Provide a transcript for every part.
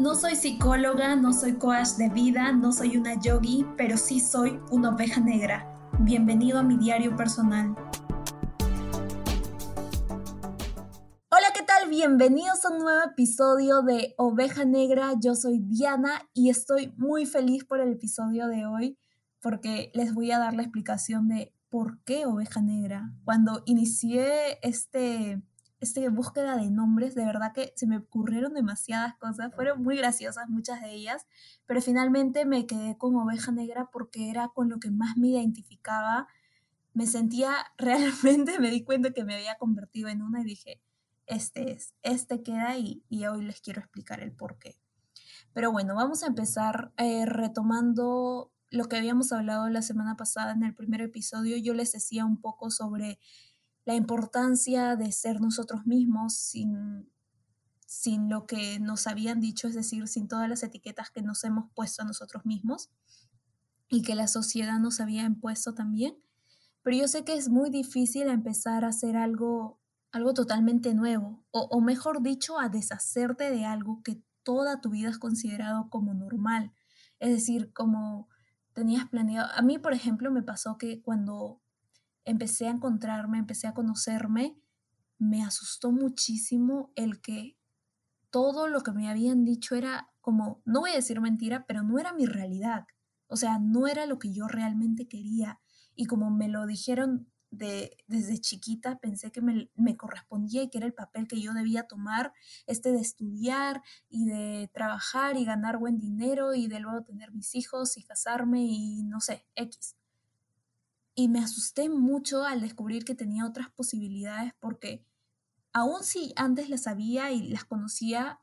No soy psicóloga, no soy coach de vida, no soy una yogi, pero sí soy una oveja negra. Bienvenido a mi diario personal. Hola, ¿qué tal? Bienvenidos a un nuevo episodio de Oveja Negra. Yo soy Diana y estoy muy feliz por el episodio de hoy porque les voy a dar la explicación de por qué Oveja Negra. Cuando inicié este esta búsqueda de nombres, de verdad que se me ocurrieron demasiadas cosas, fueron muy graciosas muchas de ellas, pero finalmente me quedé con oveja negra porque era con lo que más me identificaba. Me sentía realmente, me di cuenta que me había convertido en una y dije, este es, este queda y, y hoy les quiero explicar el por qué. Pero bueno, vamos a empezar eh, retomando lo que habíamos hablado la semana pasada en el primer episodio. Yo les decía un poco sobre la importancia de ser nosotros mismos sin, sin lo que nos habían dicho, es decir, sin todas las etiquetas que nos hemos puesto a nosotros mismos y que la sociedad nos había impuesto también. Pero yo sé que es muy difícil empezar a hacer algo, algo totalmente nuevo, o, o mejor dicho, a deshacerte de algo que toda tu vida has considerado como normal. Es decir, como tenías planeado. A mí, por ejemplo, me pasó que cuando empecé a encontrarme, empecé a conocerme, me asustó muchísimo el que todo lo que me habían dicho era como, no voy a decir mentira, pero no era mi realidad. O sea, no era lo que yo realmente quería. Y como me lo dijeron de, desde chiquita, pensé que me, me, correspondía y que era el papel que yo debía tomar, este de estudiar y de trabajar y ganar buen dinero y de luego tener mis hijos y casarme y no sé, X. Y me asusté mucho al descubrir que tenía otras posibilidades porque aun si antes las sabía y las conocía,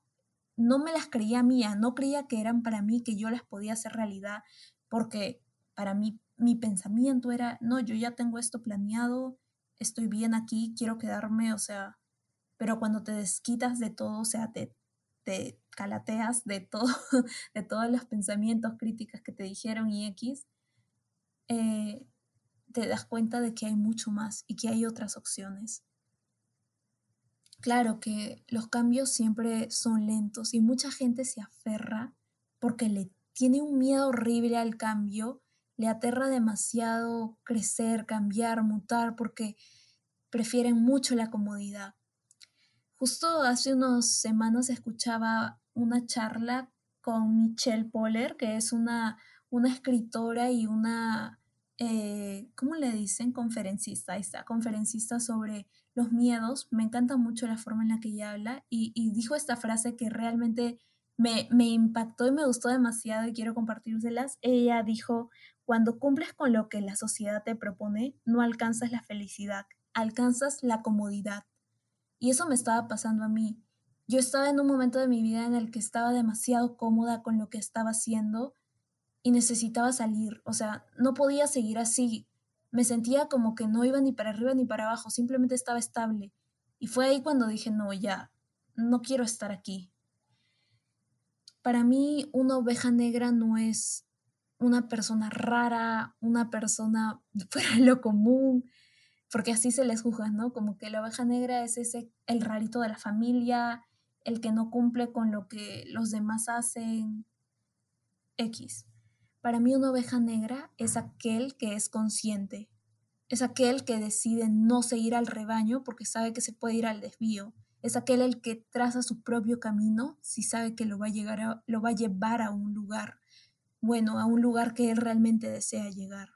no me las creía mía, no creía que eran para mí, que yo las podía hacer realidad, porque para mí mi pensamiento era, no, yo ya tengo esto planeado, estoy bien aquí, quiero quedarme, o sea, pero cuando te desquitas de todo, o sea, te, te calateas de todo, de todos los pensamientos, críticas que te dijeron y X, eh, te das cuenta de que hay mucho más y que hay otras opciones. Claro que los cambios siempre son lentos y mucha gente se aferra porque le tiene un miedo horrible al cambio, le aterra demasiado crecer, cambiar, mutar porque prefieren mucho la comodidad. Justo hace unas semanas escuchaba una charla con Michelle Poller, que es una, una escritora y una eh, ¿cómo le dicen? Conferencista, ahí está, conferencista sobre los miedos. Me encanta mucho la forma en la que ella habla y, dijo esta frase que realmente me, me, impactó y me gustó demasiado y quiero compartírselas. Ella dijo, cuando cumples con lo que la sociedad te propone, no alcanzas la felicidad, alcanzas la comodidad. Y eso me estaba pasando a mí. Yo estaba en un momento de mi vida en el que estaba demasiado cómoda con lo que estaba haciendo y necesitaba salir, o sea, no podía seguir así. Me sentía como que no iba ni para arriba ni para abajo, simplemente estaba estable. Y fue ahí cuando dije, no, ya, no quiero estar aquí. Para mí, una oveja negra no es una persona rara, una persona fuera de lo común, porque así se les juzga, ¿no? Como que la oveja negra es ese, el rarito de la familia, el que no cumple con lo que los demás hacen, X. Para mí una oveja negra es aquel que es consciente, es aquel que decide no seguir al rebaño porque sabe que se puede ir al desvío, es aquel el que traza su propio camino si sabe que lo va a, llegar lo va a llevar a un lugar, bueno, a un lugar que él realmente desea llegar.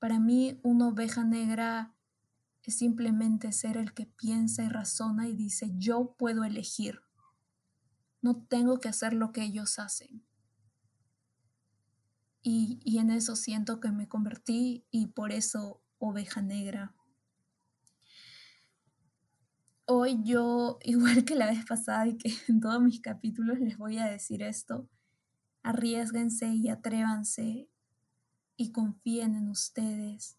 Para mí una oveja negra es simplemente ser el que piensa y razona y dice yo puedo elegir. No tengo que hacer lo que ellos hacen. Y, en eso siento que me convertí y por eso oveja negra. Hoy yo, igual que la vez pasada y que en todos mis capítulos les voy a decir esto, arriesguense y atrévanse y confíen en ustedes.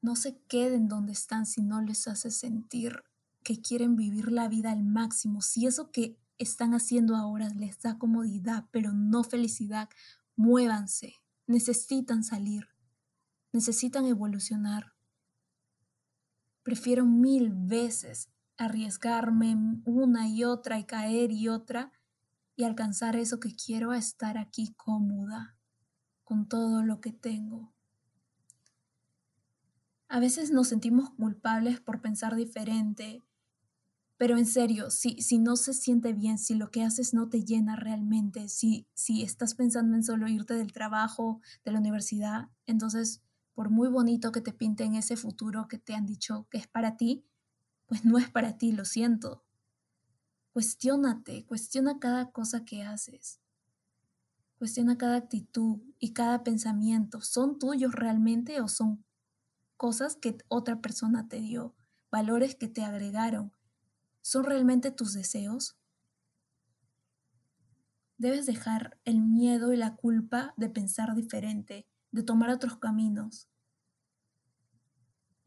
No se queden donde están si no les hace sentir que quieren vivir la vida al máximo. Si eso que están haciendo ahora les da comodidad, pero no felicidad, muévanse, necesitan salir, necesitan evolucionar. Prefiero mil veces arriesgarme una y otra y caer y otra y alcanzar eso que quiero a estar aquí cómoda con todo lo que tengo. A veces nos sentimos culpables por pensar diferente, pero en serio, si, si no se siente bien, si lo que haces no te llena realmente, si, si estás pensando en solo irte del trabajo, de la universidad, entonces, por muy bonito que te pinten ese futuro que te han dicho que es para ti, pues no es para ti, lo siento. Cuestiónate, cuestiona cada cosa que haces. Cuestiona cada actitud y cada pensamiento. ¿Son tuyos realmente o son cosas que otra persona te dio? Valores que te agregaron. ¿Son realmente tus deseos? Debes dejar el miedo y la culpa de pensar diferente, de tomar otros caminos.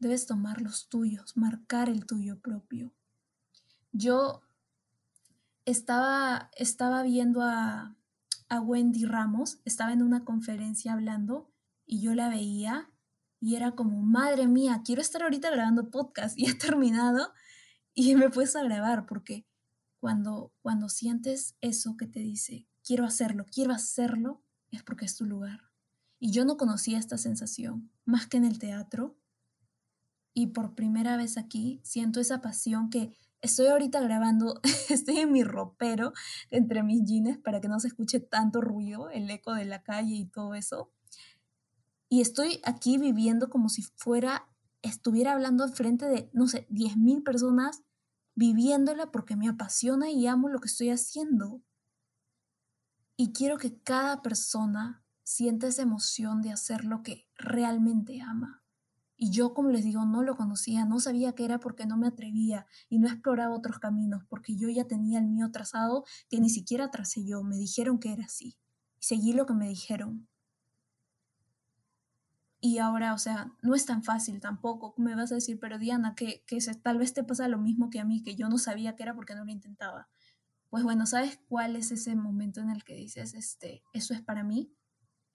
Debes tomar los tuyos, marcar el tuyo propio. Yo estaba, estaba viendo a, a Wendy Ramos, estaba en una conferencia hablando y yo la veía y era como, madre mía, quiero estar ahorita grabando podcast y he terminado y me puedes a grabar porque cuando, cuando sientes eso que te dice, quiero hacerlo, quiero hacerlo, es porque es tu lugar. Y yo no conocía esta sensación, más que en el teatro. Y por primera vez aquí siento esa pasión que Estoy ahorita grabando, estoy en mi ropero entre mis jeans para que no se escuche tanto ruido, el eco de la calle y todo eso. Y estoy aquí viviendo como si fuera, estuviera hablando frente de, no sé, 10.000 personas viviéndola porque me apasiona y amo lo que estoy haciendo. Y quiero que cada persona sienta esa emoción de hacer lo que realmente ama. Y yo, como les digo, no lo conocía, no sabía qué era porque no me atrevía y no exploraba otros caminos, porque yo ya tenía el mío trazado que ni siquiera tracé yo, me dijeron que era así. Y seguí lo que me dijeron. Y ahora, o sea, no es tan fácil tampoco. Me vas a decir, pero Diana, que, que tal vez te pasa lo mismo que a mí, que yo no sabía qué era porque no lo intentaba. Pues bueno, ¿sabes cuál es ese momento en el que dices, este, eso es para mí?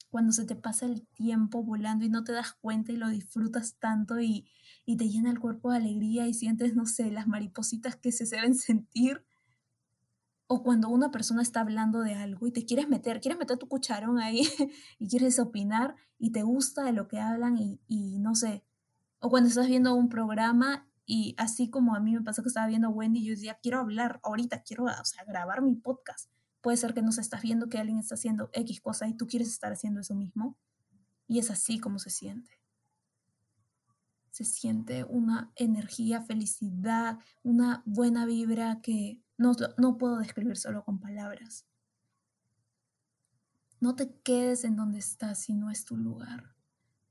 cuando se te pasa el tiempo volando y no te das cuenta y lo disfrutas tanto y, te llena el cuerpo de alegría y sientes, no sé, las maripositas que se deben sentir. O cuando una persona está hablando de algo y te quieres meter, quieres meter tu cucharón ahí y quieres opinar y te gusta de lo que hablan y, y no sé. O cuando estás viendo un programa y así como a mí me pasó que estaba viendo Wendy, yo decía, quiero hablar ahorita, quiero o sea, grabar mi podcast. Puede ser que no se estás viendo que alguien está haciendo X cosa y tú quieres estar haciendo eso mismo. Y es así como se siente. Se siente una energía, felicidad, una buena vibra que no, no puedo describir solo con palabras. No te quedes en donde estás si no es tu lugar.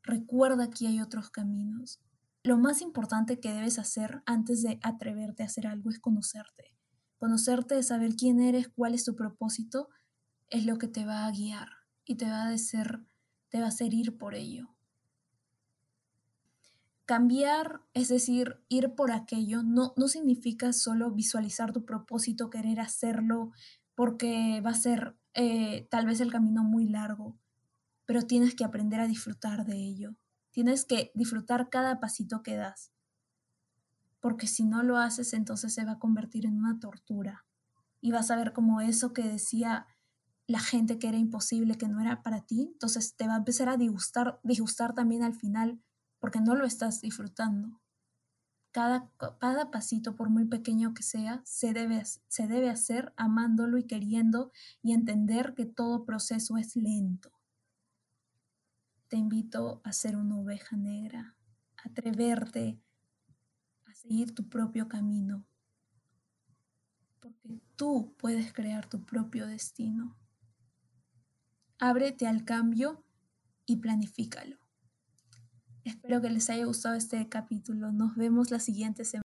Recuerda que hay otros caminos. Lo más importante que debes hacer antes de atreverte a hacer algo es conocerte. Conocerte, saber quién eres, cuál es tu propósito, es lo que te va a guiar y te va a hacer, te va a hacer ir por ello. Cambiar, es decir, ir por aquello, no, no significa solo visualizar tu propósito, querer hacerlo, porque va a ser eh, tal vez el camino muy largo, pero tienes que aprender a disfrutar de ello. Tienes que disfrutar cada pasito que das porque si no lo haces entonces se va a convertir en una tortura y vas a ver como eso que decía la gente que era imposible, que no era para ti, entonces te va a empezar a disgustar, disgustar también al final porque no lo estás disfrutando. Cada, cada pasito, por muy pequeño que sea, se debe, se debe hacer amándolo y queriendo y entender que todo proceso es lento. Te invito a ser una oveja negra, atreverte seguir tu propio camino, porque tú puedes crear tu propio destino. Ábrete al cambio y planifícalo. Espero que les haya gustado este capítulo. Nos vemos la siguiente semana.